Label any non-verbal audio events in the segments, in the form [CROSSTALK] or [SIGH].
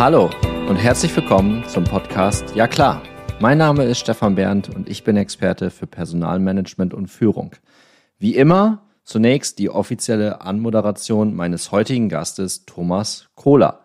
Hallo und herzlich willkommen zum Podcast Ja klar. Mein Name ist Stefan Berndt und ich bin Experte für Personalmanagement und Führung. Wie immer zunächst die offizielle Anmoderation meines heutigen Gastes Thomas Kohler.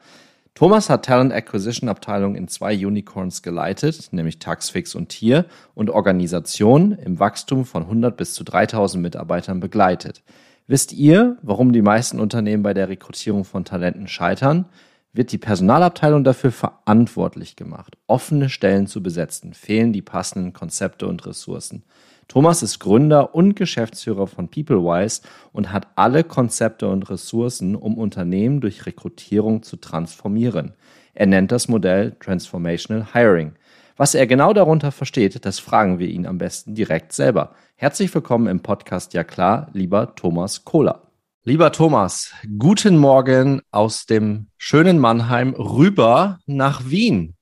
Thomas hat Talent Acquisition Abteilung in zwei Unicorns geleitet, nämlich Taxfix und Tier und Organisationen im Wachstum von 100 bis zu 3000 Mitarbeitern begleitet. Wisst ihr, warum die meisten Unternehmen bei der Rekrutierung von Talenten scheitern? Wird die Personalabteilung dafür verantwortlich gemacht, offene Stellen zu besetzen, fehlen die passenden Konzepte und Ressourcen. Thomas ist Gründer und Geschäftsführer von PeopleWise und hat alle Konzepte und Ressourcen, um Unternehmen durch Rekrutierung zu transformieren. Er nennt das Modell Transformational Hiring. Was er genau darunter versteht, das fragen wir ihn am besten direkt selber. Herzlich willkommen im Podcast Ja klar, lieber Thomas Kohler. Lieber Thomas, guten Morgen aus dem schönen Mannheim rüber nach Wien.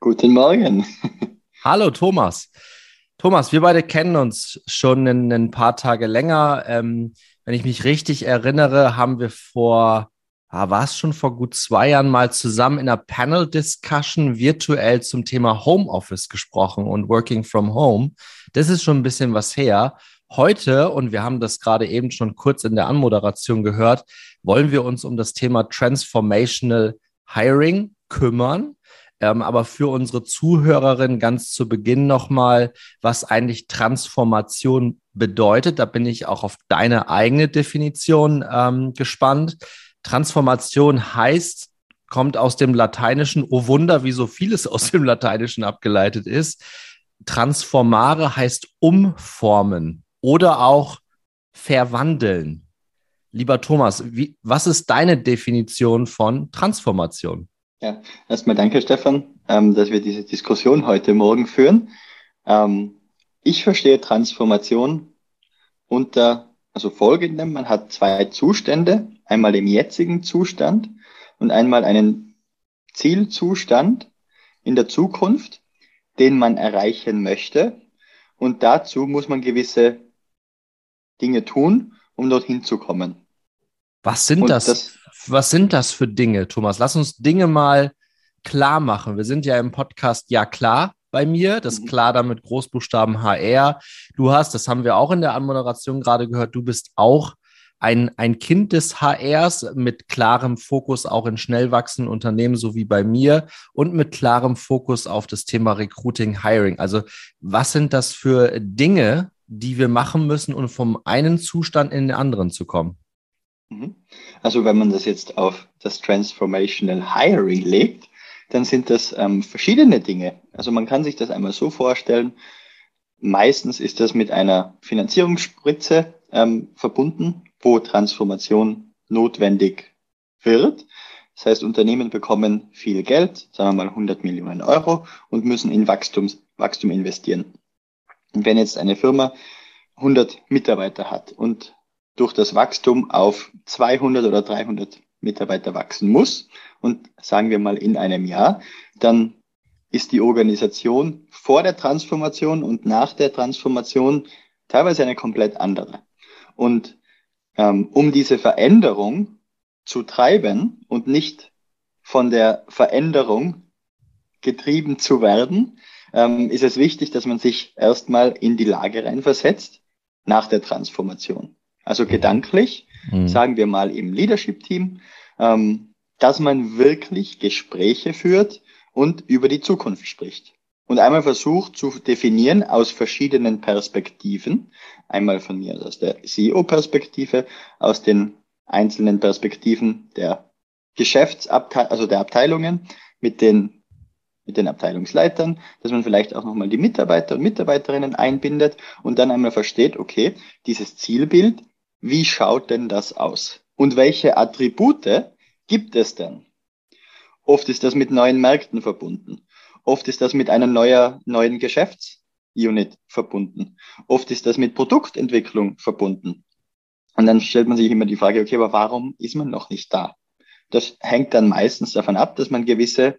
Guten Morgen. [LAUGHS] Hallo Thomas. Thomas, wir beide kennen uns schon ein, ein paar Tage länger. Ähm, wenn ich mich richtig erinnere, haben wir vor, ah, war es schon vor gut zwei Jahren mal zusammen in einer Panel-Discussion virtuell zum Thema Homeoffice gesprochen und Working from Home. Das ist schon ein bisschen was her. Heute, und wir haben das gerade eben schon kurz in der Anmoderation gehört, wollen wir uns um das Thema Transformational Hiring kümmern. Ähm, aber für unsere Zuhörerin ganz zu Beginn nochmal, was eigentlich Transformation bedeutet. Da bin ich auch auf deine eigene Definition ähm, gespannt. Transformation heißt, kommt aus dem Lateinischen, oh Wunder, wie so vieles [LAUGHS] aus dem Lateinischen abgeleitet ist. Transformare heißt umformen oder auch verwandeln. Lieber Thomas, wie, was ist deine Definition von Transformation? Ja, erstmal danke, Stefan, ähm, dass wir diese Diskussion heute Morgen führen. Ähm, ich verstehe Transformation unter, also folgendem, man hat zwei Zustände, einmal im jetzigen Zustand und einmal einen Zielzustand in der Zukunft, den man erreichen möchte. Und dazu muss man gewisse Dinge tun, um dorthin zu kommen. Was sind das, das was sind das für Dinge, Thomas? Lass uns Dinge mal klar machen. Wir sind ja im Podcast Ja klar bei mir, das mhm. klar damit Großbuchstaben HR. Du hast, das haben wir auch in der Anmoderation gerade gehört, du bist auch ein, ein Kind des HRs mit klarem Fokus auch in schnell wachsenden Unternehmen, so wie bei mir, und mit klarem Fokus auf das Thema Recruiting, Hiring. Also was sind das für Dinge, die wir machen müssen, um vom einen Zustand in den anderen zu kommen? Mhm. Also wenn man das jetzt auf das Transformational Hiring legt, dann sind das ähm, verschiedene Dinge. Also man kann sich das einmal so vorstellen, meistens ist das mit einer Finanzierungsspritze ähm, verbunden, wo Transformation notwendig wird. Das heißt, Unternehmen bekommen viel Geld, sagen wir mal 100 Millionen Euro und müssen in Wachstums, Wachstum investieren. Wenn jetzt eine Firma 100 Mitarbeiter hat und durch das Wachstum auf 200 oder 300 Mitarbeiter wachsen muss und sagen wir mal in einem Jahr, dann ist die Organisation vor der Transformation und nach der Transformation teilweise eine komplett andere. Und ähm, um diese Veränderung zu treiben und nicht von der Veränderung getrieben zu werden, ähm, ist es wichtig, dass man sich erstmal in die Lage reinversetzt nach der Transformation. Also gedanklich, mhm. sagen wir mal im Leadership-Team, ähm, dass man wirklich Gespräche führt und über die Zukunft spricht. Und einmal versucht zu definieren aus verschiedenen Perspektiven, einmal von mir aus der CEO-Perspektive, aus den einzelnen Perspektiven der Geschäftsabteilungen, also der Abteilungen, mit den mit den Abteilungsleitern, dass man vielleicht auch nochmal die Mitarbeiter und Mitarbeiterinnen einbindet und dann einmal versteht, okay, dieses Zielbild wie schaut denn das aus? Und welche Attribute gibt es denn? Oft ist das mit neuen Märkten verbunden. Oft ist das mit einer neuer, neuen Geschäftsunit verbunden. Oft ist das mit Produktentwicklung verbunden. Und dann stellt man sich immer die Frage, okay, aber warum ist man noch nicht da? Das hängt dann meistens davon ab, dass man gewisse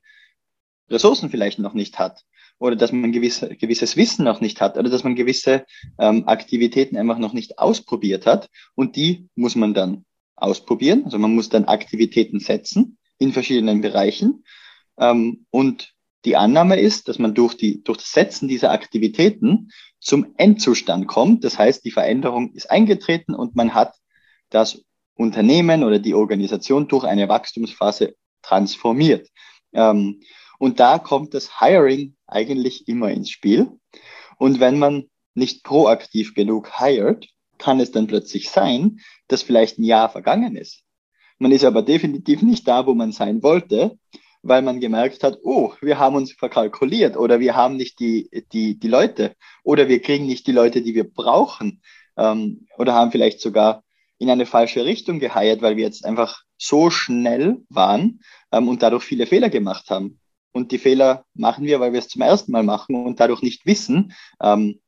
Ressourcen vielleicht noch nicht hat oder dass man gewisse, gewisses Wissen noch nicht hat oder dass man gewisse ähm, Aktivitäten einfach noch nicht ausprobiert hat. Und die muss man dann ausprobieren. Also man muss dann Aktivitäten setzen in verschiedenen Bereichen. Ähm, und die Annahme ist, dass man durch, die, durch das Setzen dieser Aktivitäten zum Endzustand kommt. Das heißt, die Veränderung ist eingetreten und man hat das Unternehmen oder die Organisation durch eine Wachstumsphase transformiert. Ähm, und da kommt das Hiring eigentlich immer ins Spiel. Und wenn man nicht proaktiv genug hired, kann es dann plötzlich sein, dass vielleicht ein Jahr vergangen ist. Man ist aber definitiv nicht da, wo man sein wollte, weil man gemerkt hat, oh, wir haben uns verkalkuliert oder wir haben nicht die, die, die Leute oder wir kriegen nicht die Leute, die wir brauchen ähm, oder haben vielleicht sogar in eine falsche Richtung geheiert, weil wir jetzt einfach so schnell waren ähm, und dadurch viele Fehler gemacht haben. Und die Fehler machen wir, weil wir es zum ersten Mal machen und dadurch nicht wissen. Ähm,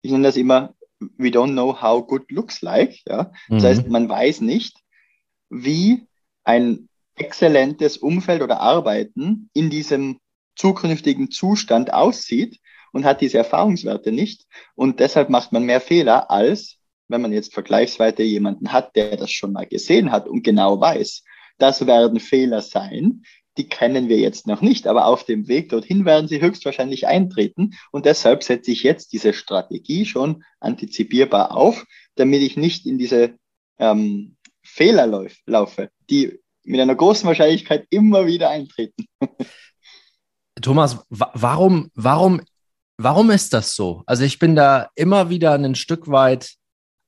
ich nenne das immer, we don't know how good looks like. Ja? Das mhm. heißt, man weiß nicht, wie ein exzellentes Umfeld oder Arbeiten in diesem zukünftigen Zustand aussieht und hat diese Erfahrungswerte nicht. Und deshalb macht man mehr Fehler, als wenn man jetzt vergleichsweise jemanden hat, der das schon mal gesehen hat und genau weiß, das werden Fehler sein, die kennen wir jetzt noch nicht, aber auf dem Weg dorthin werden sie höchstwahrscheinlich eintreten. Und deshalb setze ich jetzt diese Strategie schon antizipierbar auf, damit ich nicht in diese ähm, Fehler lauf, laufe, die mit einer großen Wahrscheinlichkeit immer wieder eintreten. [LAUGHS] Thomas, warum, warum, warum ist das so? Also ich bin da immer wieder ein Stück weit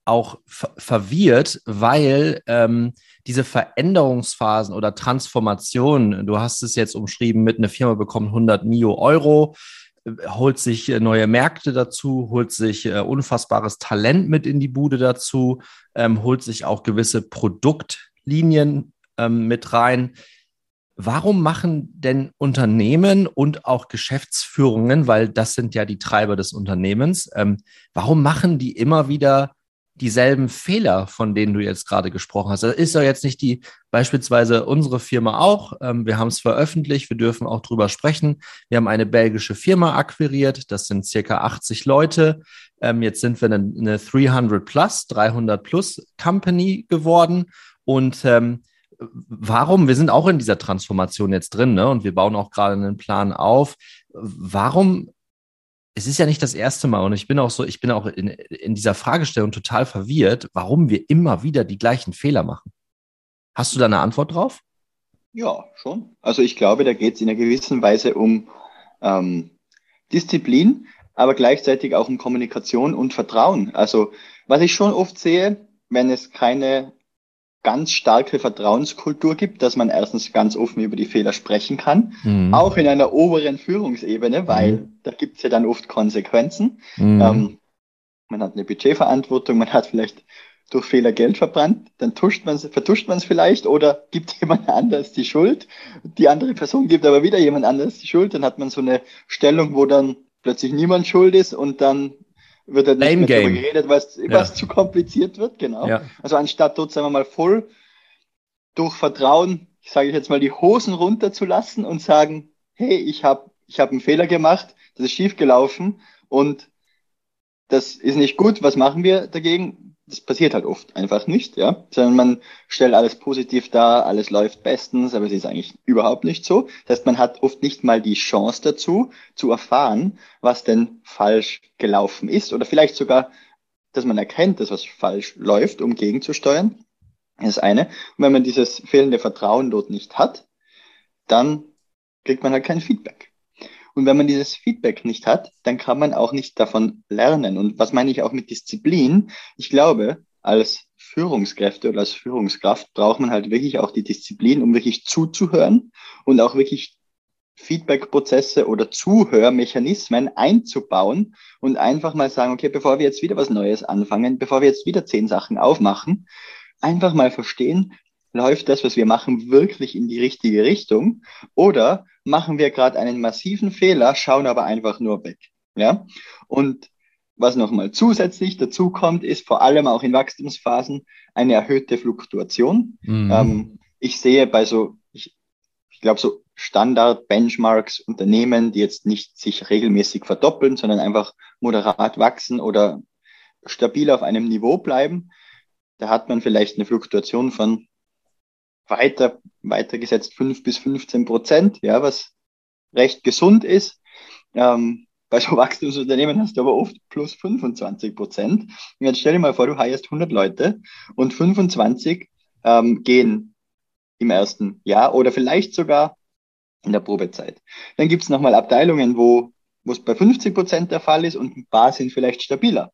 auch verwirrt, weil ähm, diese Veränderungsphasen oder Transformationen, du hast es jetzt umschrieben, mit einer Firma bekommt 100 Mio Euro, äh, holt sich äh, neue Märkte dazu, holt sich äh, unfassbares Talent mit in die Bude dazu, ähm, holt sich auch gewisse Produktlinien ähm, mit rein. Warum machen denn Unternehmen und auch Geschäftsführungen, weil das sind ja die Treiber des Unternehmens, ähm, warum machen die immer wieder dieselben Fehler, von denen du jetzt gerade gesprochen hast. Das ist ja jetzt nicht die, beispielsweise unsere Firma auch. Ähm, wir haben es veröffentlicht, wir dürfen auch drüber sprechen. Wir haben eine belgische Firma akquiriert, das sind circa 80 Leute. Ähm, jetzt sind wir eine, eine 300 plus, 300 plus Company geworden und ähm, Warum? Wir sind auch in dieser Transformation jetzt drin, ne? Und wir bauen auch gerade einen Plan auf. Warum es ist ja nicht das erste Mal und ich bin auch so, ich bin auch in, in dieser Fragestellung total verwirrt, warum wir immer wieder die gleichen Fehler machen. Hast du da eine Antwort drauf? Ja, schon. Also ich glaube, da geht es in einer gewissen Weise um ähm, Disziplin, aber gleichzeitig auch um Kommunikation und Vertrauen. Also was ich schon oft sehe, wenn es keine ganz starke Vertrauenskultur gibt, dass man erstens ganz offen über die Fehler sprechen kann, mhm. auch in einer oberen Führungsebene, weil mhm. da gibt es ja dann oft Konsequenzen. Mhm. Ähm, man hat eine Budgetverantwortung, man hat vielleicht durch Fehler Geld verbrannt, dann tuscht man's, vertuscht man es vielleicht oder gibt [LAUGHS] jemand anders die Schuld. Die andere Person gibt aber wieder jemand anders die Schuld, dann hat man so eine Stellung, wo dann plötzlich niemand schuld ist und dann wird dann nicht mehr darüber geredet, weil es ja. zu kompliziert wird, genau. Ja. Also anstatt dort, sagen wir mal, voll durch Vertrauen, sage ich jetzt mal, die Hosen runterzulassen und sagen, hey, ich habe ich hab einen Fehler gemacht, das ist schiefgelaufen und das ist nicht gut, was machen wir dagegen? Das passiert halt oft einfach nicht, ja, sondern man stellt alles positiv dar, alles läuft bestens, aber es ist eigentlich überhaupt nicht so. Das heißt, man hat oft nicht mal die Chance dazu, zu erfahren, was denn falsch gelaufen ist oder vielleicht sogar, dass man erkennt, dass was falsch läuft, um gegenzusteuern. Das ist eine. Und wenn man dieses fehlende Vertrauen dort nicht hat, dann kriegt man halt kein Feedback. Und wenn man dieses Feedback nicht hat, dann kann man auch nicht davon lernen. Und was meine ich auch mit Disziplin? Ich glaube, als Führungskräfte oder als Führungskraft braucht man halt wirklich auch die Disziplin, um wirklich zuzuhören und auch wirklich Feedback-Prozesse oder Zuhörmechanismen einzubauen und einfach mal sagen, okay, bevor wir jetzt wieder was Neues anfangen, bevor wir jetzt wieder zehn Sachen aufmachen, einfach mal verstehen, läuft das, was wir machen, wirklich in die richtige Richtung? Oder machen wir gerade einen massiven Fehler, schauen aber einfach nur weg? Ja? Und was nochmal zusätzlich dazu kommt, ist vor allem auch in Wachstumsphasen eine erhöhte Fluktuation. Mhm. Ähm, ich sehe bei so, ich, ich glaube, so Standard-Benchmarks Unternehmen, die jetzt nicht sich regelmäßig verdoppeln, sondern einfach moderat wachsen oder stabil auf einem Niveau bleiben, da hat man vielleicht eine Fluktuation von weiter, weitergesetzt 5 bis 15 Prozent, ja, was recht gesund ist. Ähm, bei so [LAUGHS] Wachstumsunternehmen hast du aber oft plus 25 Prozent. Jetzt stell dir mal vor, du heierst 100 Leute und 25 ähm, gehen im ersten Jahr oder vielleicht sogar in der Probezeit. Dann gibt es nochmal Abteilungen, wo wo es bei 50 Prozent der Fall ist und ein paar sind vielleicht stabiler.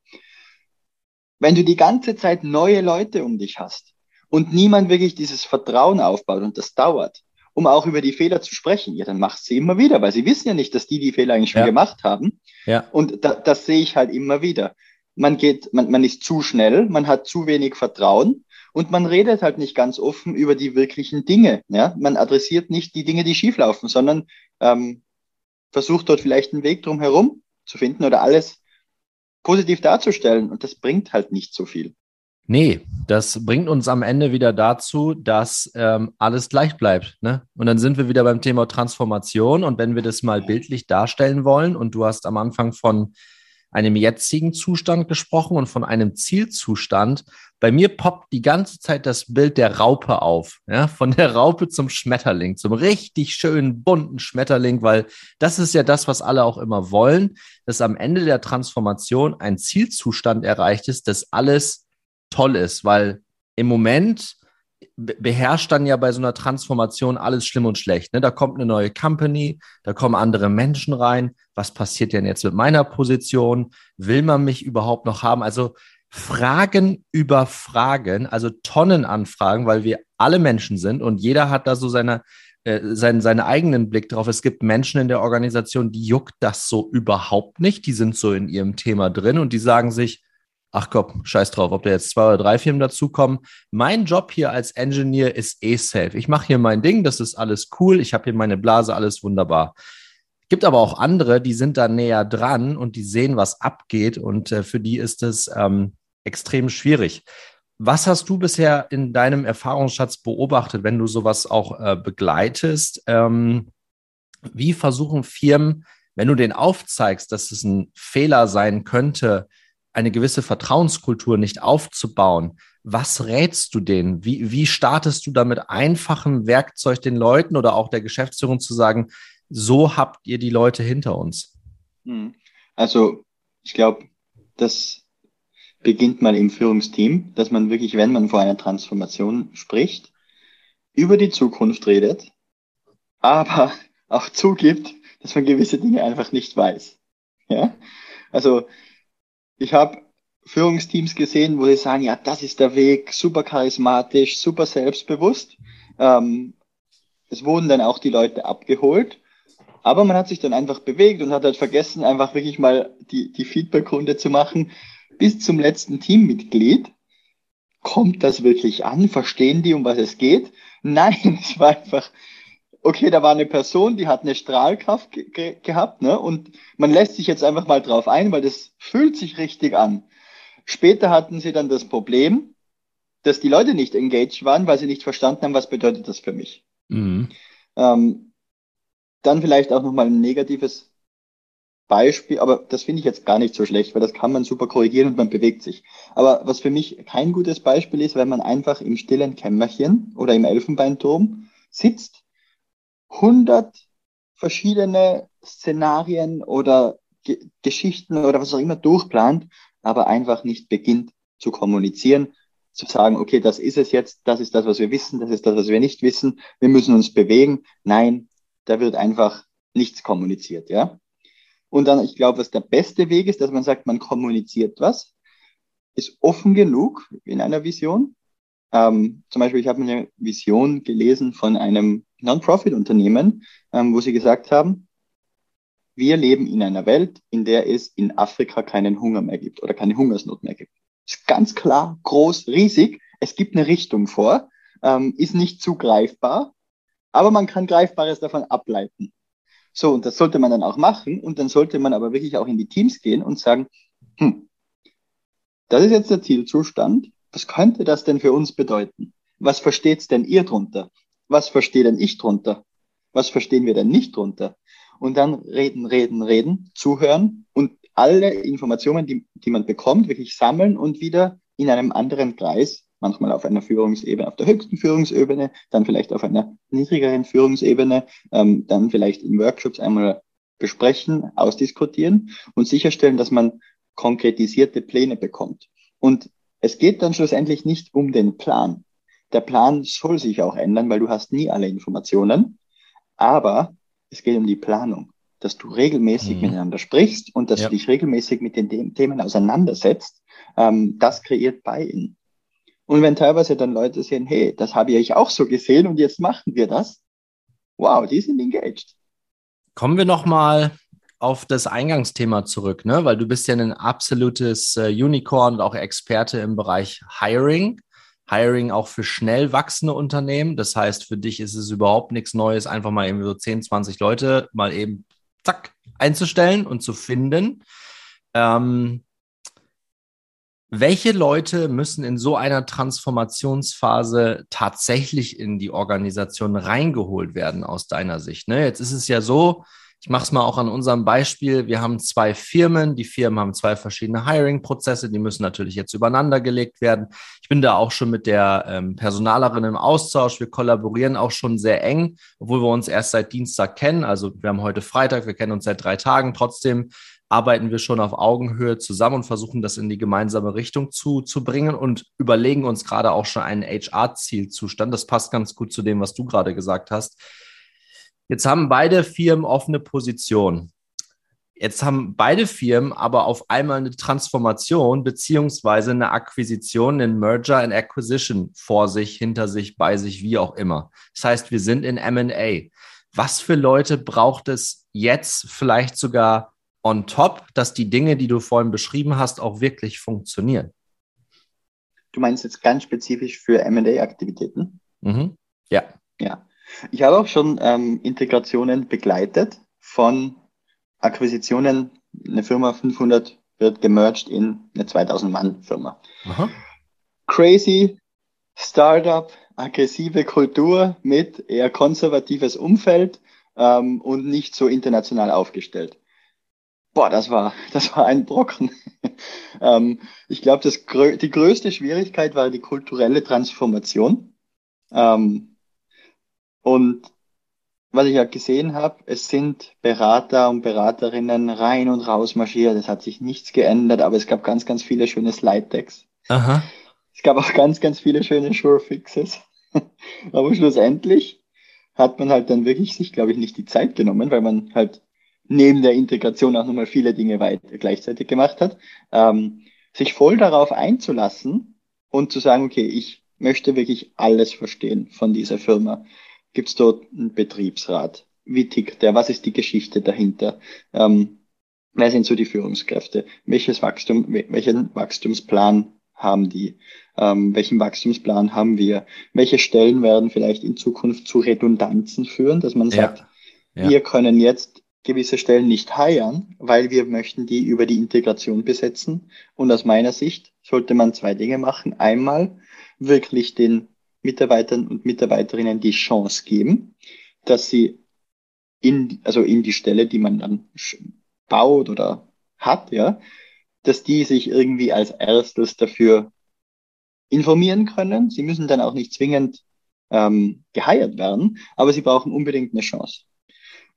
Wenn du die ganze Zeit neue Leute um dich hast und niemand wirklich dieses Vertrauen aufbaut und das dauert, um auch über die Fehler zu sprechen, ja, dann machst sie immer wieder, weil sie wissen ja nicht, dass die die Fehler eigentlich schon ja. gemacht haben. Ja. Und da, das sehe ich halt immer wieder. Man geht, man, man ist zu schnell, man hat zu wenig Vertrauen und man redet halt nicht ganz offen über die wirklichen Dinge. Ja? Man adressiert nicht die Dinge, die schieflaufen, sondern ähm, versucht dort vielleicht einen Weg drum herum zu finden oder alles positiv darzustellen. Und das bringt halt nicht so viel. Nee, das bringt uns am Ende wieder dazu, dass ähm, alles gleich bleibt. Ne? Und dann sind wir wieder beim Thema Transformation. Und wenn wir das mal bildlich darstellen wollen, und du hast am Anfang von einem jetzigen Zustand gesprochen und von einem Zielzustand. Bei mir poppt die ganze Zeit das Bild der Raupe auf, ja, von der Raupe zum Schmetterling, zum richtig schönen bunten Schmetterling, weil das ist ja das, was alle auch immer wollen, dass am Ende der Transformation ein Zielzustand erreicht ist, dass alles toll ist, weil im Moment beherrscht dann ja bei so einer Transformation alles schlimm und schlecht. Ne? Da kommt eine neue Company, da kommen andere Menschen rein. Was passiert denn jetzt mit meiner Position? Will man mich überhaupt noch haben? Also Fragen über Fragen, also Tonnen an Fragen, weil wir alle Menschen sind und jeder hat da so seine, äh, seinen, seinen eigenen Blick drauf. Es gibt Menschen in der Organisation, die juckt das so überhaupt nicht. Die sind so in ihrem Thema drin und die sagen sich, ach komm, scheiß drauf, ob da jetzt zwei oder drei Firmen dazukommen. Mein Job hier als Engineer ist eh safe. Ich mache hier mein Ding, das ist alles cool, ich habe hier meine Blase, alles wunderbar. Gibt aber auch andere, die sind da näher dran und die sehen, was abgeht und äh, für die ist es ähm, extrem schwierig. Was hast du bisher in deinem Erfahrungsschatz beobachtet, wenn du sowas auch äh, begleitest? Ähm, wie versuchen Firmen, wenn du denen aufzeigst, dass es ein Fehler sein könnte, eine gewisse Vertrauenskultur nicht aufzubauen, was rätst du denen? Wie, wie startest du da einfachem Werkzeug den Leuten oder auch der Geschäftsführung zu sagen, so habt ihr die Leute hinter uns? Hm. Also ich glaube, das beginnt mal im Führungsteam, dass man wirklich, wenn man vor einer Transformation spricht, über die Zukunft redet, aber [LAUGHS] auch zugibt, dass man gewisse Dinge einfach nicht weiß. Ja? Also ich habe Führungsteams gesehen, wo sie sagen, ja, das ist der Weg, super charismatisch, super selbstbewusst. Ähm, es wurden dann auch die Leute abgeholt, aber man hat sich dann einfach bewegt und hat halt vergessen, einfach wirklich mal die, die Feedbackrunde zu machen. Bis zum letzten Teammitglied. Kommt das wirklich an? Verstehen die, um was es geht? [LAUGHS] Nein, es war einfach okay, da war eine Person, die hat eine Strahlkraft ge ge gehabt, ne? Und man lässt sich jetzt einfach mal drauf ein, weil das fühlt sich richtig an. Später hatten sie dann das Problem, dass die Leute nicht engaged waren, weil sie nicht verstanden haben, was bedeutet das für mich. Mhm. Ähm, dann vielleicht auch nochmal ein negatives Beispiel, aber das finde ich jetzt gar nicht so schlecht, weil das kann man super korrigieren und man bewegt sich. Aber was für mich kein gutes Beispiel ist, wenn man einfach im stillen Kämmerchen oder im Elfenbeinturm sitzt 100 verschiedene Szenarien oder Ge Geschichten oder was auch immer durchplant, aber einfach nicht beginnt zu kommunizieren, zu sagen, okay, das ist es jetzt, das ist das, was wir wissen, das ist das, was wir nicht wissen, wir müssen uns bewegen. Nein, da wird einfach nichts kommuniziert, ja. Und dann, ich glaube, was der beste Weg ist, dass man sagt, man kommuniziert was, ist offen genug in einer Vision. Ähm, zum Beispiel, ich habe eine Vision gelesen von einem Non-Profit-Unternehmen, ähm, wo sie gesagt haben, wir leben in einer Welt, in der es in Afrika keinen Hunger mehr gibt oder keine Hungersnot mehr gibt. Ist ganz klar, groß, riesig. Es gibt eine Richtung vor, ähm, ist nicht zu greifbar, aber man kann Greifbares davon ableiten. So, und das sollte man dann auch machen. Und dann sollte man aber wirklich auch in die Teams gehen und sagen, hm, das ist jetzt der Zielzustand. Was könnte das denn für uns bedeuten? Was versteht's denn ihr drunter? was verstehe denn ich drunter? Was verstehen wir denn nicht drunter? Und dann reden, reden, reden, zuhören und alle Informationen, die, die man bekommt, wirklich sammeln und wieder in einem anderen Kreis manchmal auf einer Führungsebene, auf der höchsten Führungsebene, dann vielleicht auf einer niedrigeren Führungsebene, ähm, dann vielleicht in Workshops einmal besprechen, ausdiskutieren und sicherstellen, dass man konkretisierte Pläne bekommt. Und es geht dann schlussendlich nicht um den Plan. Der Plan soll sich auch ändern, weil du hast nie alle Informationen. Aber es geht um die Planung, dass du regelmäßig mhm. miteinander sprichst und dass ja. du dich regelmäßig mit den Themen auseinandersetzt. Ähm, das kreiert Buy-in. Und wenn teilweise dann Leute sehen, hey, das habe ich auch so gesehen und jetzt machen wir das, wow, die sind engaged. Kommen wir nochmal auf das Eingangsthema zurück, ne? weil du bist ja ein absolutes äh, Unicorn und auch Experte im Bereich Hiring. Hiring auch für schnell wachsende Unternehmen. Das heißt, für dich ist es überhaupt nichts Neues, einfach mal eben so 10, 20 Leute mal eben zack einzustellen und zu finden. Ähm, welche Leute müssen in so einer Transformationsphase tatsächlich in die Organisation reingeholt werden aus deiner Sicht? Ne? Jetzt ist es ja so, ich mache es mal auch an unserem Beispiel. Wir haben zwei Firmen. Die Firmen haben zwei verschiedene Hiring-Prozesse. Die müssen natürlich jetzt übereinander gelegt werden. Ich bin da auch schon mit der ähm, Personalerin im Austausch. Wir kollaborieren auch schon sehr eng, obwohl wir uns erst seit Dienstag kennen. Also wir haben heute Freitag, wir kennen uns seit drei Tagen. Trotzdem arbeiten wir schon auf Augenhöhe zusammen und versuchen das in die gemeinsame Richtung zu, zu bringen und überlegen uns gerade auch schon einen HR-Zielzustand. Das passt ganz gut zu dem, was du gerade gesagt hast Jetzt haben beide Firmen offene Position. Jetzt haben beide Firmen aber auf einmal eine Transformation beziehungsweise eine Akquisition, einen Merger and Acquisition vor sich, hinter sich, bei sich, wie auch immer. Das heißt, wir sind in M&A. Was für Leute braucht es jetzt vielleicht sogar on top, dass die Dinge, die du vorhin beschrieben hast, auch wirklich funktionieren? Du meinst jetzt ganz spezifisch für M&A-Aktivitäten? Mhm. Ja. Ja. Ich habe auch schon ähm, Integrationen begleitet von Akquisitionen. Eine Firma 500 wird gemerged in eine 2000 Mann Firma. Aha. Crazy Startup, aggressive Kultur mit eher konservatives Umfeld ähm, und nicht so international aufgestellt. Boah, das war, [LAUGHS] das war ein Brocken. [LAUGHS] ähm, ich glaube, die größte Schwierigkeit war die kulturelle Transformation. Ähm, und was ich ja gesehen habe, es sind Berater und Beraterinnen rein und raus marschiert. Es hat sich nichts geändert, aber es gab ganz, ganz viele schöne Slide-Decks. Aha. Es gab auch ganz, ganz viele schöne Sure-Fixes. [LAUGHS] aber schlussendlich hat man halt dann wirklich sich, glaube ich, nicht die Zeit genommen, weil man halt neben der Integration auch nochmal viele Dinge weit gleichzeitig gemacht hat, ähm, sich voll darauf einzulassen und zu sagen, okay, ich möchte wirklich alles verstehen von dieser Firma. Gibt es dort einen Betriebsrat? Wie tickt der? Was ist die Geschichte dahinter? Ähm, wer sind so die Führungskräfte? Welches Wachstum, welchen Wachstumsplan haben die? Ähm, welchen Wachstumsplan haben wir? Welche Stellen werden vielleicht in Zukunft zu Redundanzen führen, dass man sagt, ja. Ja. wir können jetzt gewisse Stellen nicht heiern, weil wir möchten die über die Integration besetzen. Und aus meiner Sicht sollte man zwei Dinge machen. Einmal wirklich den Mitarbeitern und Mitarbeiterinnen die Chance geben, dass sie in, also in die Stelle, die man dann baut oder hat, ja, dass die sich irgendwie als erstes dafür informieren können. Sie müssen dann auch nicht zwingend ähm, geheiert werden, aber sie brauchen unbedingt eine Chance.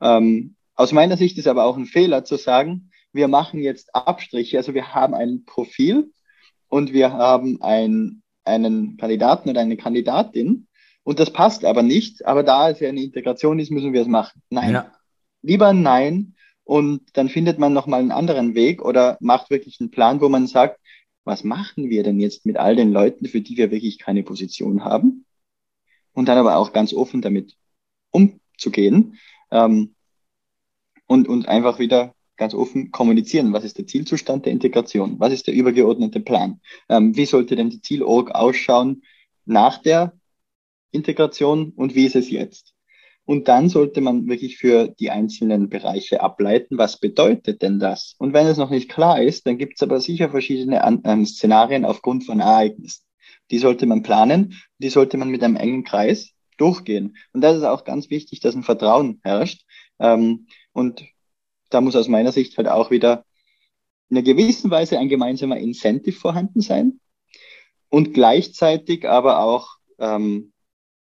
Ähm, aus meiner Sicht ist aber auch ein Fehler zu sagen, wir machen jetzt Abstriche, also wir haben ein Profil und wir haben ein einen Kandidaten oder eine Kandidatin und das passt aber nicht, aber da es ja eine Integration ist, müssen wir es machen. Nein. Ja. Lieber nein und dann findet man nochmal einen anderen Weg oder macht wirklich einen Plan, wo man sagt, was machen wir denn jetzt mit all den Leuten, für die wir wirklich keine Position haben? Und dann aber auch ganz offen damit umzugehen ähm, und, und einfach wieder ganz offen kommunizieren. Was ist der Zielzustand der Integration? Was ist der übergeordnete Plan? Ähm, wie sollte denn die Zielorg ausschauen nach der Integration und wie ist es jetzt? Und dann sollte man wirklich für die einzelnen Bereiche ableiten, was bedeutet denn das? Und wenn es noch nicht klar ist, dann gibt es aber sicher verschiedene An ähm, Szenarien aufgrund von Ereignissen. Die sollte man planen, die sollte man mit einem engen Kreis durchgehen. Und das ist auch ganz wichtig, dass ein Vertrauen herrscht. Ähm, und da muss aus meiner Sicht halt auch wieder in einer gewissen Weise ein gemeinsamer Incentive vorhanden sein. und gleichzeitig aber auch ähm,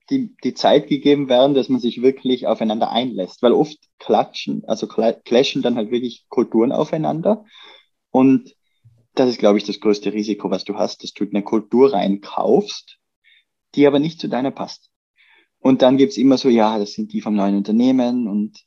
die, die Zeit gegeben werden, dass man sich wirklich aufeinander einlässt. Weil oft klatschen, also clashen dann halt wirklich Kulturen aufeinander. Und das ist, glaube ich, das größte Risiko, was du hast, dass du eine Kultur reinkaufst, die aber nicht zu deiner passt. Und dann gibt's immer so, ja, das sind die vom neuen Unternehmen und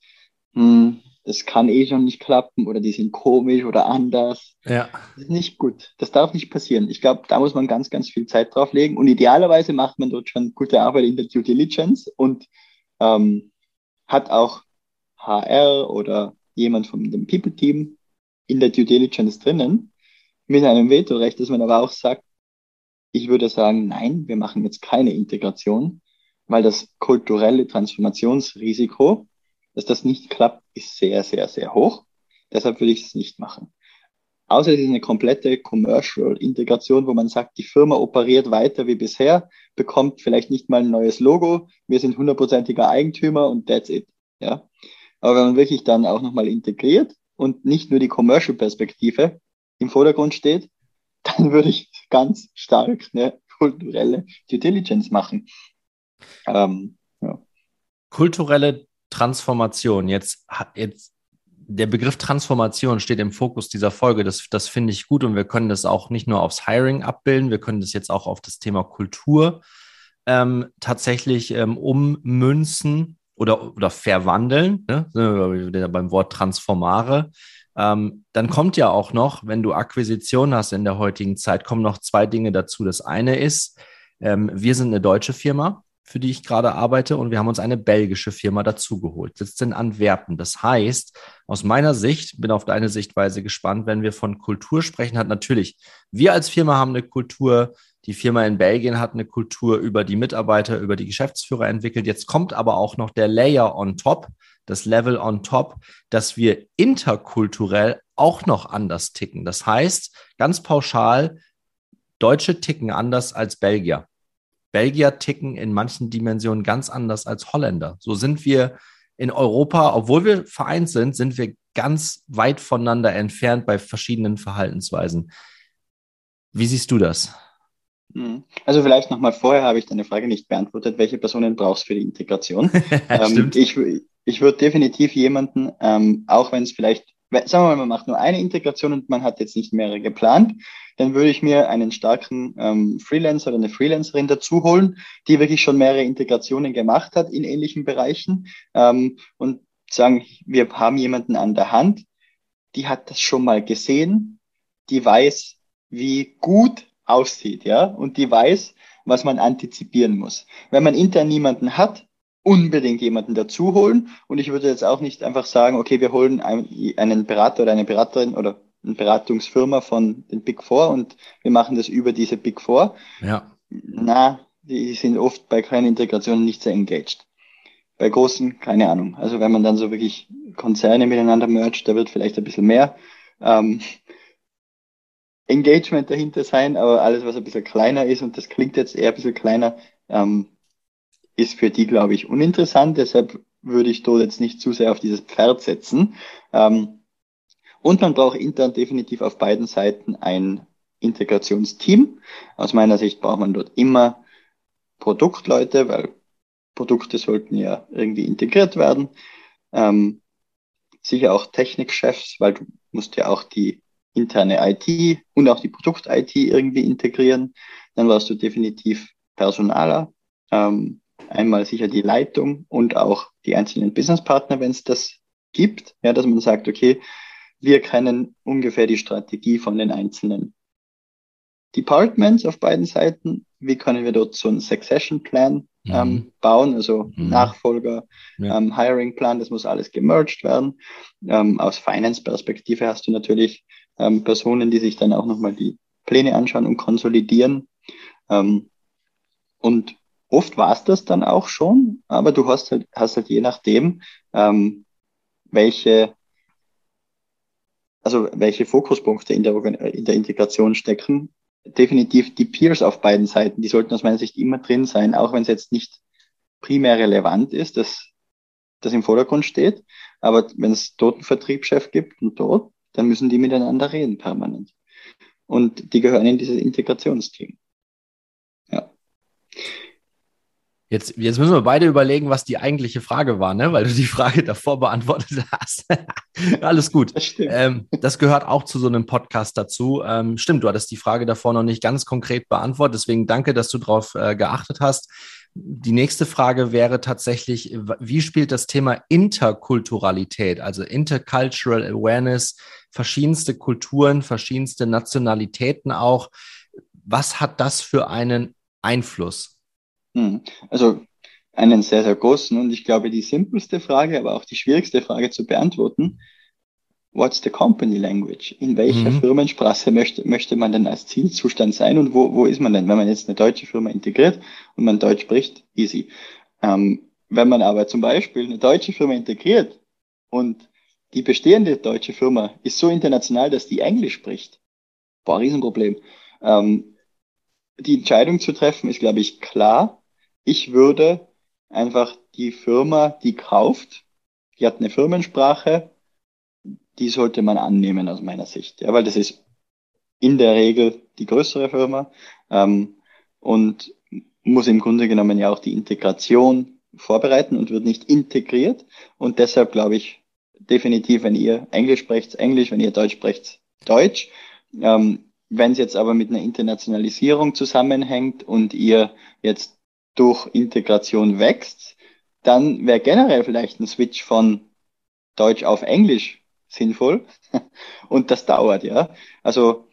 hm, das kann eh schon nicht klappen oder die sind komisch oder anders. Ja. Das ist nicht gut. Das darf nicht passieren. Ich glaube, da muss man ganz, ganz viel Zeit drauf legen. Und idealerweise macht man dort schon gute Arbeit in der Due Diligence und ähm, hat auch HR oder jemand von dem People-Team in der Due Diligence drinnen mit einem Vetorecht, dass man aber auch sagt, ich würde sagen, nein, wir machen jetzt keine Integration, weil das kulturelle Transformationsrisiko dass das nicht klappt, ist sehr, sehr, sehr hoch. Deshalb würde ich es nicht machen. Außer es ist eine komplette Commercial-Integration, wo man sagt, die Firma operiert weiter wie bisher, bekommt vielleicht nicht mal ein neues Logo, wir sind hundertprozentiger Eigentümer und that's it. Ja. Aber wenn man wirklich dann auch nochmal integriert und nicht nur die Commercial-Perspektive im Vordergrund steht, [LAUGHS] dann würde ich ganz stark eine kulturelle Due Diligence machen. Ähm, ja. Kulturelle Transformation. Jetzt, jetzt der Begriff Transformation steht im Fokus dieser Folge. Das, das finde ich gut und wir können das auch nicht nur aufs Hiring abbilden, wir können das jetzt auch auf das Thema Kultur ähm, tatsächlich ähm, ummünzen oder, oder verwandeln. Ne? beim Wort Transformare. Ähm, dann kommt ja auch noch, wenn du Akquisition hast in der heutigen Zeit, kommen noch zwei Dinge dazu. Das eine ist, ähm, wir sind eine deutsche Firma für die ich gerade arbeite, und wir haben uns eine belgische Firma dazugeholt, sitzt in Antwerpen. Das heißt, aus meiner Sicht, bin auf deine Sichtweise gespannt, wenn wir von Kultur sprechen, hat natürlich, wir als Firma haben eine Kultur, die Firma in Belgien hat eine Kultur über die Mitarbeiter, über die Geschäftsführer entwickelt. Jetzt kommt aber auch noch der Layer on top, das Level on top, dass wir interkulturell auch noch anders ticken. Das heißt, ganz pauschal, Deutsche ticken anders als Belgier. Belgier ticken in manchen Dimensionen ganz anders als Holländer. So sind wir in Europa, obwohl wir vereint sind, sind wir ganz weit voneinander entfernt bei verschiedenen Verhaltensweisen. Wie siehst du das? Hm. Also vielleicht nochmal vorher habe ich deine Frage nicht beantwortet. Welche Personen brauchst du für die Integration? [LAUGHS] ähm, ich ich würde definitiv jemanden, ähm, auch wenn es vielleicht sagen wir mal, man macht nur eine Integration und man hat jetzt nicht mehrere geplant, dann würde ich mir einen starken ähm, Freelancer oder eine Freelancerin dazu holen, die wirklich schon mehrere Integrationen gemacht hat in ähnlichen Bereichen ähm, und sagen, wir haben jemanden an der Hand, die hat das schon mal gesehen, die weiß, wie gut aussieht, ja, und die weiß, was man antizipieren muss. Wenn man intern niemanden hat, unbedingt jemanden dazu holen. Und ich würde jetzt auch nicht einfach sagen, okay, wir holen einen Berater oder eine Beraterin oder eine Beratungsfirma von den Big Four und wir machen das über diese Big Four. Ja. Na, die sind oft bei kleinen Integrationen nicht sehr engaged. Bei großen, keine Ahnung. Also wenn man dann so wirklich Konzerne miteinander mergt, da wird vielleicht ein bisschen mehr ähm, Engagement dahinter sein, aber alles, was ein bisschen kleiner ist, und das klingt jetzt eher ein bisschen kleiner, ähm, ist für die, glaube ich, uninteressant. Deshalb würde ich dort jetzt nicht zu sehr auf dieses Pferd setzen. Ähm, und man braucht intern definitiv auf beiden Seiten ein Integrationsteam. Aus meiner Sicht braucht man dort immer Produktleute, weil Produkte sollten ja irgendwie integriert werden. Ähm, sicher auch Technikchefs, weil du musst ja auch die interne IT und auch die Produkt-IT irgendwie integrieren. Dann warst du definitiv Personaler, ähm, Einmal sicher die Leitung und auch die einzelnen Businesspartner, wenn es das gibt, ja, dass man sagt, okay, wir kennen ungefähr die Strategie von den einzelnen Departments auf beiden Seiten. Wie können wir dort so einen Succession Plan mhm. ähm, bauen, also mhm. Nachfolger, ja. ähm, Hiring Plan, das muss alles gemerged werden. Ähm, aus Finance-Perspektive hast du natürlich ähm, Personen, die sich dann auch nochmal die Pläne anschauen und konsolidieren. Ähm, und Oft war es das dann auch schon, aber du hast halt, hast halt je nachdem, ähm, welche, also welche Fokuspunkte in der, in der Integration stecken, definitiv die Peers auf beiden Seiten, die sollten aus meiner Sicht immer drin sein, auch wenn es jetzt nicht primär relevant ist, dass das im Vordergrund steht. Aber wenn es dort einen Vertriebschef gibt und dort, dann müssen die miteinander reden permanent. Und die gehören in dieses Integrationsteam. Jetzt, jetzt müssen wir beide überlegen, was die eigentliche Frage war, ne? weil du die Frage davor beantwortet hast. [LAUGHS] Alles gut. Das, ähm, das, gehört auch zu so einem Podcast dazu. Ähm, stimmt, du hattest die Frage davor noch nicht ganz konkret beantwortet. Deswegen danke, dass du darauf äh, geachtet hast. Die nächste Frage wäre tatsächlich, wie spielt das Thema Interkulturalität, also Intercultural Awareness, verschiedenste Kulturen, verschiedenste Nationalitäten auch, was hat das für einen Einfluss? Hm. Also einen sehr, sehr großen und ich glaube die simpelste Frage, aber auch die schwierigste Frage zu beantworten. What's the company language? In welcher mhm. Firmensprache möchte, möchte man denn als Zielzustand sein und wo, wo ist man denn? Wenn man jetzt eine deutsche Firma integriert und man Deutsch spricht, easy. Ähm, wenn man aber zum Beispiel eine deutsche Firma integriert und die bestehende deutsche Firma ist so international, dass die Englisch spricht, boah, Riesenproblem. Ähm, die Entscheidung zu treffen ist, glaube ich, klar ich würde einfach die Firma, die kauft, die hat eine Firmensprache, die sollte man annehmen aus meiner Sicht. Ja, weil das ist in der Regel die größere Firma ähm, und muss im Grunde genommen ja auch die Integration vorbereiten und wird nicht integriert. Und deshalb glaube ich definitiv, wenn ihr Englisch sprecht, Englisch, wenn ihr Deutsch sprecht, Deutsch. Ähm, wenn es jetzt aber mit einer Internationalisierung zusammenhängt und ihr jetzt durch Integration wächst, dann wäre generell vielleicht ein Switch von Deutsch auf Englisch sinnvoll. [LAUGHS] Und das dauert, ja. Also,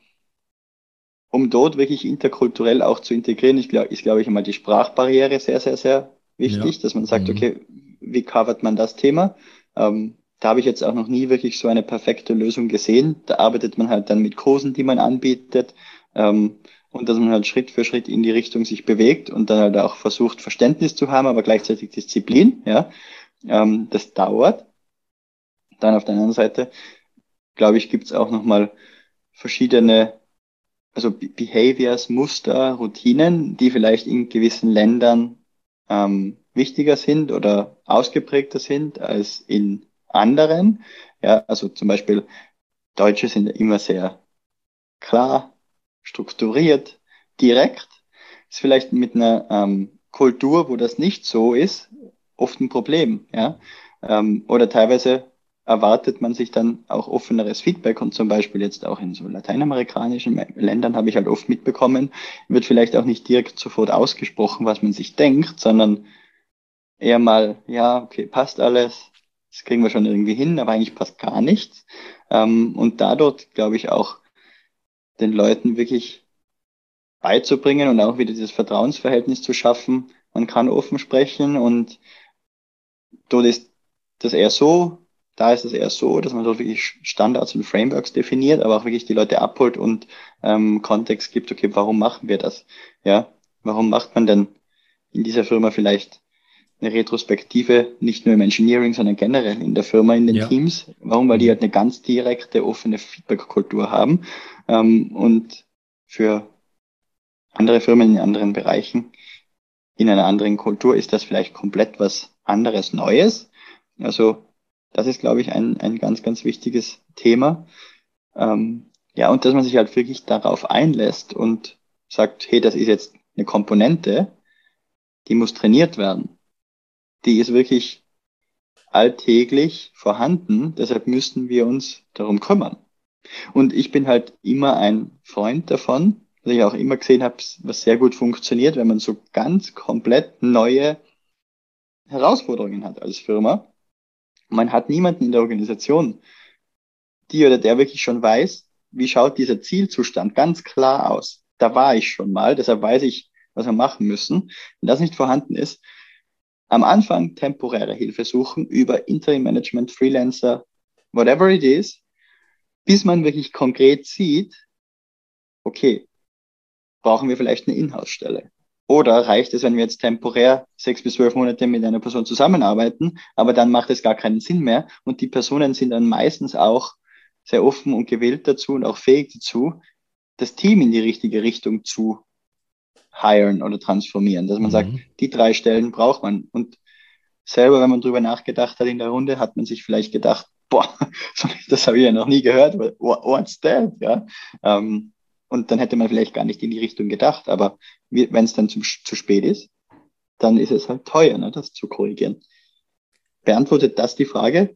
um dort wirklich interkulturell auch zu integrieren, glaube, ist, glaube ich, einmal die Sprachbarriere sehr, sehr, sehr wichtig, ja. dass man sagt, mhm. okay, wie covert man das Thema? Ähm, da habe ich jetzt auch noch nie wirklich so eine perfekte Lösung gesehen. Da arbeitet man halt dann mit Kursen, die man anbietet. Ähm, und dass man halt Schritt für Schritt in die Richtung sich bewegt und dann halt auch versucht, Verständnis zu haben, aber gleichzeitig Disziplin, ja. Ähm, das dauert. Dann auf der anderen Seite, glaube ich, gibt es auch nochmal verschiedene, also Behaviors, Muster, Routinen, die vielleicht in gewissen Ländern ähm, wichtiger sind oder ausgeprägter sind als in anderen. Ja, also zum Beispiel Deutsche sind immer sehr klar, strukturiert, direkt. Ist vielleicht mit einer ähm, Kultur, wo das nicht so ist, oft ein Problem. Ja? Ähm, oder teilweise erwartet man sich dann auch offeneres Feedback und zum Beispiel jetzt auch in so lateinamerikanischen Ländern habe ich halt oft mitbekommen, wird vielleicht auch nicht direkt sofort ausgesprochen, was man sich denkt, sondern eher mal, ja, okay, passt alles, das kriegen wir schon irgendwie hin, aber eigentlich passt gar nichts. Ähm, und da dort, glaube ich, auch den Leuten wirklich beizubringen und auch wieder dieses Vertrauensverhältnis zu schaffen. Man kann offen sprechen und dort ist das eher so, da ist es eher so, dass man dort wirklich Standards und Frameworks definiert, aber auch wirklich die Leute abholt und ähm, Kontext gibt, okay, warum machen wir das? Ja, warum macht man denn in dieser Firma vielleicht eine Retrospektive, nicht nur im Engineering, sondern generell in der Firma, in den ja. Teams. Warum? Weil die halt eine ganz direkte, offene Feedback-Kultur haben. Ähm, und für andere Firmen in anderen Bereichen, in einer anderen Kultur ist das vielleicht komplett was anderes Neues. Also das ist, glaube ich, ein, ein ganz, ganz wichtiges Thema. Ähm, ja, und dass man sich halt wirklich darauf einlässt und sagt, hey, das ist jetzt eine Komponente, die muss trainiert werden die ist wirklich alltäglich vorhanden. Deshalb müssten wir uns darum kümmern. Und ich bin halt immer ein Freund davon, dass ich auch immer gesehen habe, was sehr gut funktioniert, wenn man so ganz komplett neue Herausforderungen hat als Firma. Man hat niemanden in der Organisation, die oder der wirklich schon weiß, wie schaut dieser Zielzustand ganz klar aus. Da war ich schon mal, deshalb weiß ich, was wir machen müssen. Wenn das nicht vorhanden ist, am Anfang temporäre Hilfe suchen über Interim Management, Freelancer, whatever it is, bis man wirklich konkret sieht, okay, brauchen wir vielleicht eine Inhouse-Stelle? Oder reicht es, wenn wir jetzt temporär sechs bis zwölf Monate mit einer Person zusammenarbeiten, aber dann macht es gar keinen Sinn mehr und die Personen sind dann meistens auch sehr offen und gewillt dazu und auch fähig dazu, das Team in die richtige Richtung zu hiren oder transformieren, dass man mhm. sagt, die drei Stellen braucht man. Und selber, wenn man drüber nachgedacht hat in der Runde, hat man sich vielleicht gedacht, boah, [LAUGHS] das habe ich ja noch nie gehört, what's that? Ja, ähm, und dann hätte man vielleicht gar nicht in die Richtung gedacht. Aber wenn es dann zum, zu spät ist, dann ist es halt teuer, ne, das zu korrigieren. Beantwortet das die Frage?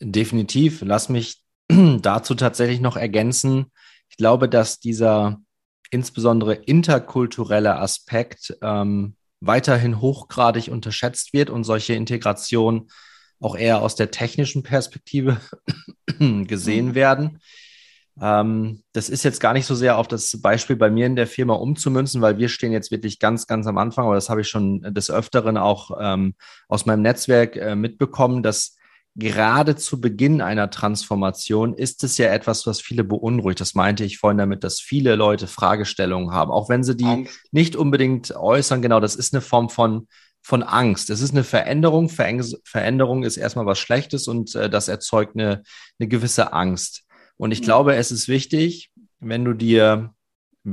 Definitiv. Lass mich [CLEARS THROAT] dazu tatsächlich noch ergänzen. Ich glaube, dass dieser insbesondere interkulturelle Aspekt ähm, weiterhin hochgradig unterschätzt wird und solche Integration auch eher aus der technischen Perspektive [CLEARS THROAT] gesehen mhm. werden. Ähm, das ist jetzt gar nicht so sehr auf das Beispiel bei mir in der Firma umzumünzen, weil wir stehen jetzt wirklich ganz, ganz am Anfang, aber das habe ich schon des Öfteren auch ähm, aus meinem Netzwerk äh, mitbekommen, dass gerade zu Beginn einer Transformation ist es ja etwas, was viele beunruhigt. Das meinte ich vorhin damit, dass viele Leute Fragestellungen haben, auch wenn sie die Angst. nicht unbedingt äußern. Genau, das ist eine Form von von Angst. Es ist eine Veränderung. Veränderung ist erstmal was Schlechtes und äh, das erzeugt eine, eine gewisse Angst. Und ich mhm. glaube, es ist wichtig, wenn du dir,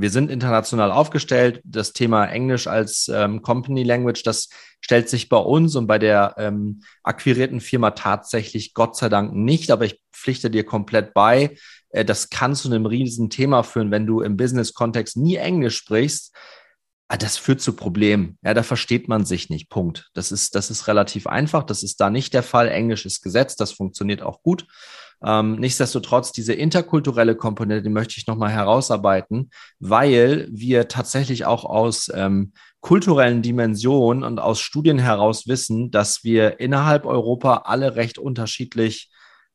wir sind international aufgestellt, das Thema Englisch als ähm, Company Language, das stellt sich bei uns und bei der ähm, akquirierten Firma tatsächlich Gott sei Dank nicht, aber ich pflichte dir komplett bei. Äh, das kann zu einem riesen Thema führen, wenn du im Business-Kontext nie Englisch sprichst. Ah, das führt zu Problemen. Ja, da versteht man sich nicht. Punkt. Das ist, das ist relativ einfach. Das ist da nicht der Fall. Englisch ist Gesetz. Das funktioniert auch gut. Ähm, nichtsdestotrotz, diese interkulturelle Komponente, die möchte ich nochmal herausarbeiten, weil wir tatsächlich auch aus ähm, kulturellen Dimensionen und aus Studien heraus wissen, dass wir innerhalb Europa alle recht unterschiedlich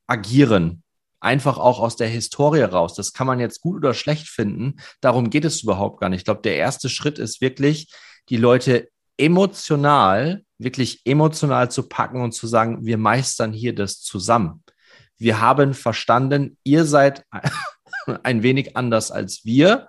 agieren. Einfach auch aus der Historie raus. Das kann man jetzt gut oder schlecht finden. Darum geht es überhaupt gar nicht. Ich glaube, der erste Schritt ist wirklich, die Leute emotional, wirklich emotional zu packen und zu sagen, wir meistern hier das zusammen wir haben verstanden, ihr seid [LAUGHS] ein wenig anders als wir.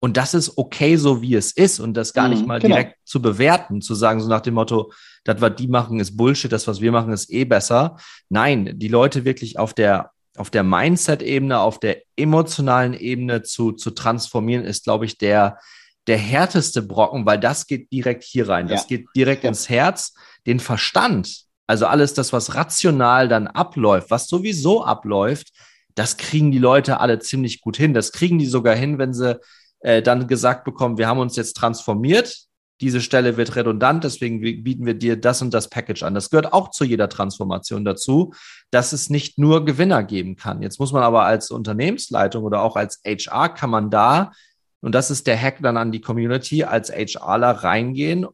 Und das ist okay, so wie es ist. Und das gar nicht mhm, mal genau. direkt zu bewerten, zu sagen, so nach dem Motto, das, was die machen, ist Bullshit, das, was wir machen, ist eh besser. Nein, die Leute wirklich auf der, auf der Mindset-Ebene, auf der emotionalen Ebene zu, zu transformieren, ist, glaube ich, der, der härteste Brocken, weil das geht direkt hier rein. Das ja. geht direkt ja. ins Herz. Den Verstand, also alles das, was rational dann abläuft, was sowieso abläuft, das kriegen die Leute alle ziemlich gut hin. Das kriegen die sogar hin, wenn sie äh, dann gesagt bekommen, wir haben uns jetzt transformiert, diese Stelle wird redundant, deswegen bieten wir dir das und das Package an. Das gehört auch zu jeder Transformation dazu, dass es nicht nur Gewinner geben kann. Jetzt muss man aber als Unternehmensleitung oder auch als HR kann man da, und das ist der Hack dann an die Community, als HRler reingehen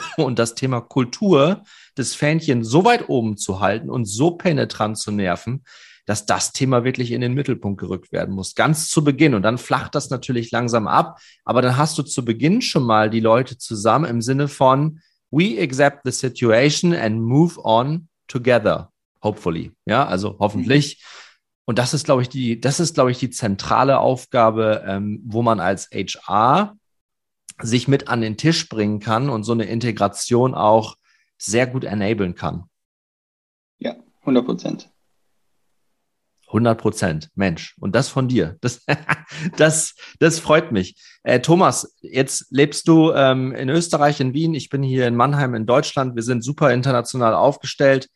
[COUGHS] und das Thema Kultur das Fähnchen so weit oben zu halten und so penetrant zu nerven, dass das Thema wirklich in den Mittelpunkt gerückt werden muss. Ganz zu Beginn. Und dann flacht das natürlich langsam ab. Aber dann hast du zu Beginn schon mal die Leute zusammen im Sinne von, we accept the situation and move on together. Hopefully. Ja, also hoffentlich. Und das ist, glaube ich, die, das ist, glaube ich, die zentrale Aufgabe, ähm, wo man als HR sich mit an den Tisch bringen kann und so eine Integration auch sehr gut enablen kann. Ja, 100 Prozent. 100 Prozent, Mensch. Und das von dir. Das, [LAUGHS] das, das freut mich. Äh, Thomas, jetzt lebst du ähm, in Österreich, in Wien. Ich bin hier in Mannheim in Deutschland. Wir sind super international aufgestellt.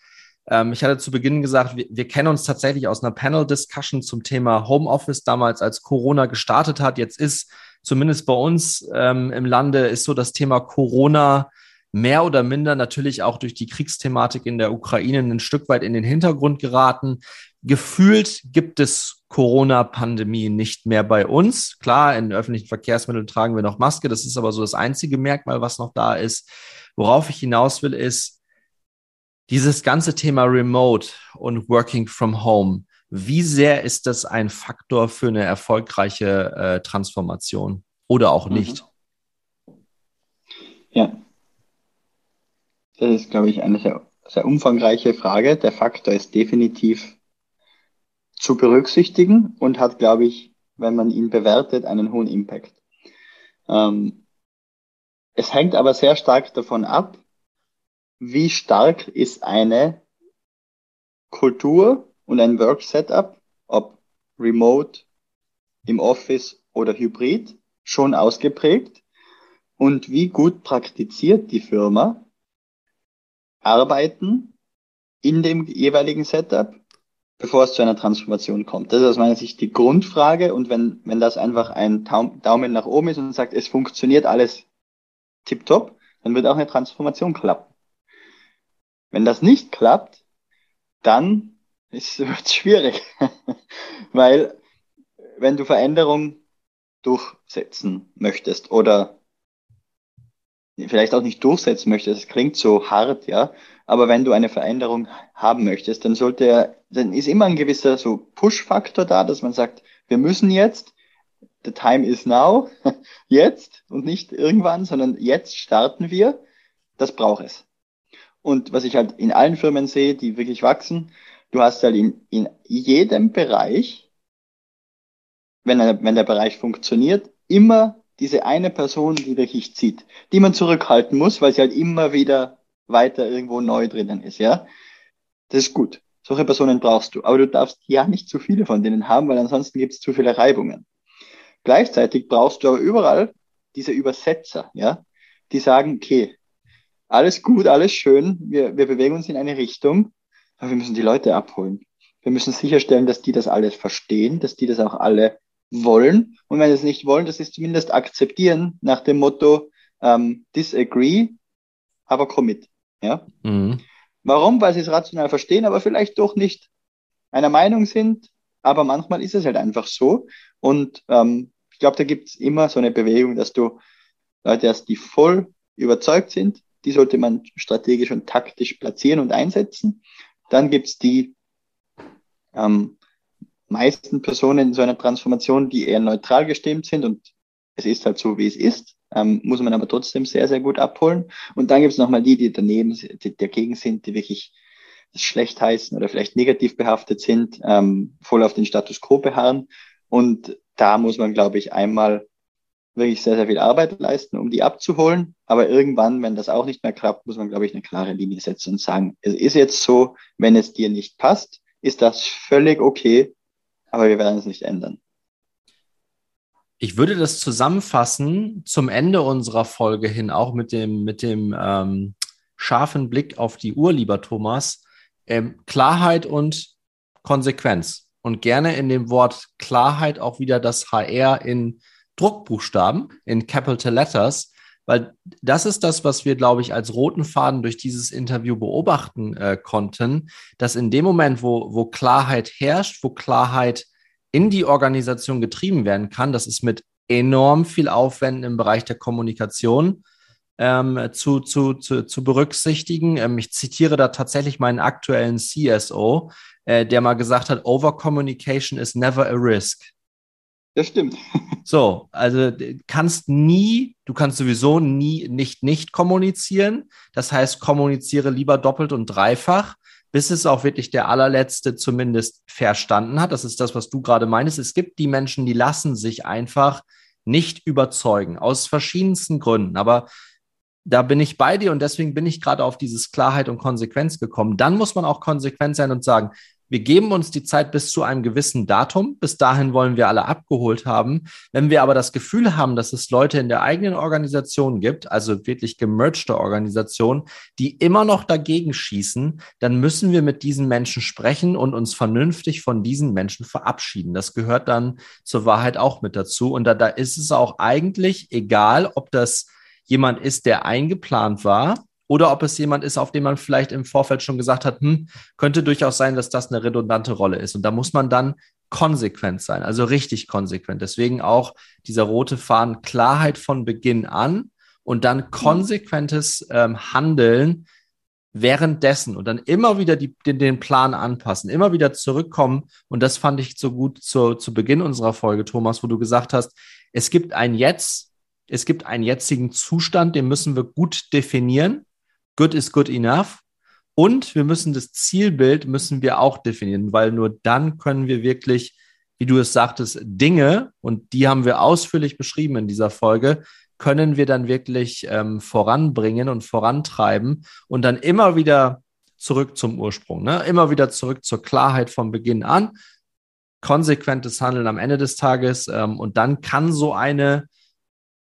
Ähm, ich hatte zu Beginn gesagt, wir, wir kennen uns tatsächlich aus einer Panel-Discussion zum Thema Homeoffice damals, als Corona gestartet hat. Jetzt ist zumindest bei uns ähm, im Lande ist so das Thema Corona mehr oder minder natürlich auch durch die Kriegsthematik in der Ukraine ein Stück weit in den Hintergrund geraten. Gefühlt gibt es Corona-Pandemie nicht mehr bei uns. Klar, in öffentlichen Verkehrsmitteln tragen wir noch Maske. Das ist aber so das einzige Merkmal, was noch da ist. Worauf ich hinaus will, ist dieses ganze Thema Remote und Working from Home. Wie sehr ist das ein Faktor für eine erfolgreiche äh, Transformation oder auch nicht? Ja, das ist, glaube ich, eine sehr, sehr umfangreiche Frage. Der Faktor ist definitiv zu berücksichtigen und hat, glaube ich, wenn man ihn bewertet, einen hohen Impact. Ähm, es hängt aber sehr stark davon ab, wie stark ist eine Kultur und ein Work Setup, ob remote, im Office oder hybrid, schon ausgeprägt und wie gut praktiziert die Firma arbeiten in dem jeweiligen Setup, bevor es zu einer Transformation kommt. Das ist aus meiner Sicht die Grundfrage. Und wenn, wenn das einfach ein Daumen nach oben ist und sagt, es funktioniert alles tiptop, dann wird auch eine Transformation klappen. Wenn das nicht klappt, dann [LAUGHS] wird es schwierig. [LAUGHS] Weil wenn du Veränderung durchsetzen möchtest oder vielleicht auch nicht durchsetzen möchtest, das klingt so hart, ja, aber wenn du eine Veränderung haben möchtest, dann sollte dann ist immer ein gewisser so Push-Faktor da, dass man sagt, wir müssen jetzt, the time is now, [LAUGHS] jetzt und nicht irgendwann, sondern jetzt starten wir, das braucht es. Und was ich halt in allen Firmen sehe, die wirklich wachsen, du hast halt in, in jedem Bereich, wenn, wenn der Bereich funktioniert, immer diese eine Person, die wirklich zieht, die man zurückhalten muss, weil sie halt immer wieder weiter irgendwo neu drinnen ist, ja. Das ist gut. Solche Personen brauchst du. Aber du darfst ja nicht zu viele von denen haben, weil ansonsten gibt es zu viele Reibungen. Gleichzeitig brauchst du aber überall diese Übersetzer, ja, die sagen, okay, alles gut, alles schön, wir, wir bewegen uns in eine Richtung, aber wir müssen die Leute abholen. Wir müssen sicherstellen, dass die das alles verstehen, dass die das auch alle wollen. Und wenn sie es nicht wollen, dass sie es zumindest akzeptieren nach dem Motto ähm, disagree, aber commit. Ja? Mhm. Warum? Weil sie es rational verstehen, aber vielleicht doch nicht einer Meinung sind. Aber manchmal ist es halt einfach so. Und ähm, ich glaube, da gibt es immer so eine Bewegung, dass du Leute hast, die voll überzeugt sind, die sollte man strategisch und taktisch platzieren und einsetzen. Dann gibt es die ähm, meisten Personen in so einer Transformation, die eher neutral gestimmt sind und es ist halt so, wie es ist ähm, muss man aber trotzdem sehr, sehr gut abholen. Und dann gibt es nochmal die, die daneben, die dagegen sind, die wirklich schlecht heißen oder vielleicht negativ behaftet sind, ähm, voll auf den Status quo beharren. Und da muss man, glaube ich, einmal wirklich sehr, sehr viel Arbeit leisten, um die abzuholen. Aber irgendwann, wenn das auch nicht mehr klappt, muss man, glaube ich, eine klare Linie setzen und sagen, es ist jetzt so, wenn es dir nicht passt, ist das völlig okay, aber wir werden es nicht ändern. Ich würde das zusammenfassen zum Ende unserer Folge hin, auch mit dem, mit dem ähm, scharfen Blick auf die Uhr, lieber Thomas. Ähm, Klarheit und Konsequenz. Und gerne in dem Wort Klarheit auch wieder das HR in Druckbuchstaben, in Capital Letters, weil das ist das, was wir, glaube ich, als roten Faden durch dieses Interview beobachten äh, konnten, dass in dem Moment, wo, wo Klarheit herrscht, wo Klarheit in die Organisation getrieben werden kann. Das ist mit enorm viel Aufwänden im Bereich der Kommunikation ähm, zu, zu, zu, zu berücksichtigen. Ähm, ich zitiere da tatsächlich meinen aktuellen CSO, äh, der mal gesagt hat, Overcommunication is never a risk. Das stimmt. [LAUGHS] So, also kannst nie, du kannst sowieso nie nicht nicht kommunizieren. Das heißt, kommuniziere lieber doppelt und dreifach bis es auch wirklich der allerletzte zumindest verstanden hat. Das ist das, was du gerade meinst. Es gibt die Menschen, die lassen sich einfach nicht überzeugen, aus verschiedensten Gründen. Aber da bin ich bei dir und deswegen bin ich gerade auf dieses Klarheit und Konsequenz gekommen. Dann muss man auch konsequent sein und sagen, wir geben uns die Zeit bis zu einem gewissen Datum. Bis dahin wollen wir alle abgeholt haben. Wenn wir aber das Gefühl haben, dass es Leute in der eigenen Organisation gibt, also wirklich gemergte Organisationen, die immer noch dagegen schießen, dann müssen wir mit diesen Menschen sprechen und uns vernünftig von diesen Menschen verabschieden. Das gehört dann zur Wahrheit auch mit dazu. Und da, da ist es auch eigentlich egal, ob das jemand ist, der eingeplant war oder ob es jemand ist, auf den man vielleicht im Vorfeld schon gesagt hat, hm, könnte durchaus sein, dass das eine redundante Rolle ist. Und da muss man dann konsequent sein, also richtig konsequent. Deswegen auch dieser rote Faden Klarheit von Beginn an und dann konsequentes ähm, Handeln währenddessen und dann immer wieder die, den, den, Plan anpassen, immer wieder zurückkommen. Und das fand ich so gut zu, zu Beginn unserer Folge, Thomas, wo du gesagt hast, es gibt ein Jetzt, es gibt einen jetzigen Zustand, den müssen wir gut definieren good is good enough. Und wir müssen das Zielbild müssen wir auch definieren, weil nur dann können wir wirklich, wie du es sagtest, Dinge, und die haben wir ausführlich beschrieben in dieser Folge, können wir dann wirklich ähm, voranbringen und vorantreiben und dann immer wieder zurück zum Ursprung, ne? immer wieder zurück zur Klarheit vom Beginn an, konsequentes Handeln am Ende des Tages ähm, und dann kann so eine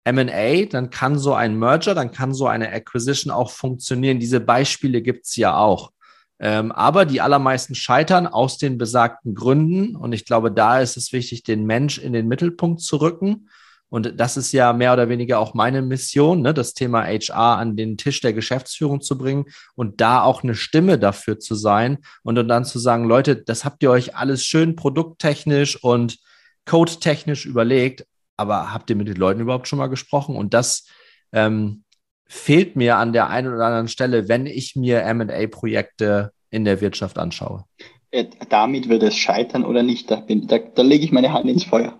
MA, dann kann so ein Merger, dann kann so eine Acquisition auch funktionieren. Diese Beispiele gibt es ja auch. Ähm, aber die allermeisten scheitern aus den besagten Gründen. Und ich glaube, da ist es wichtig, den Mensch in den Mittelpunkt zu rücken Und das ist ja mehr oder weniger auch meine Mission, ne, das Thema HR an den Tisch der Geschäftsführung zu bringen und da auch eine Stimme dafür zu sein und dann zu sagen, Leute, das habt ihr euch alles schön produkttechnisch und codetechnisch überlegt, aber habt ihr mit den Leuten überhaupt schon mal gesprochen? Und das ähm, fehlt mir an der einen oder anderen Stelle, wenn ich mir MA-Projekte in der Wirtschaft anschaue. Äh, damit wird es scheitern oder nicht, da, bin, da, da lege ich meine Hand ins Feuer.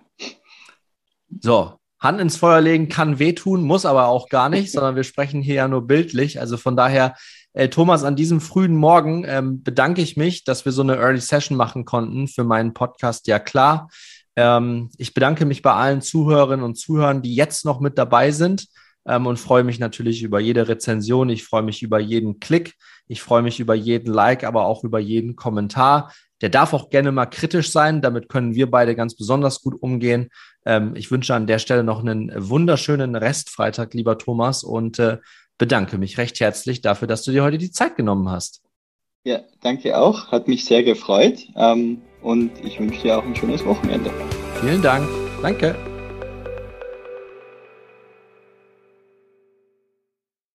So, Hand ins Feuer legen kann wehtun, muss aber auch gar nicht, [LAUGHS] sondern wir sprechen hier ja nur bildlich. Also von daher, äh, Thomas, an diesem frühen Morgen ähm, bedanke ich mich, dass wir so eine Early Session machen konnten für meinen Podcast. Ja klar. Ähm, ich bedanke mich bei allen Zuhörerinnen und Zuhörern, die jetzt noch mit dabei sind ähm, und freue mich natürlich über jede Rezension. Ich freue mich über jeden Klick. Ich freue mich über jeden Like, aber auch über jeden Kommentar. Der darf auch gerne mal kritisch sein. Damit können wir beide ganz besonders gut umgehen. Ähm, ich wünsche an der Stelle noch einen wunderschönen Restfreitag, lieber Thomas, und äh, bedanke mich recht herzlich dafür, dass du dir heute die Zeit genommen hast. Ja, danke auch. Hat mich sehr gefreut. Ähm, und ich wünsche dir auch ein schönes Wochenende. Vielen Dank. Danke.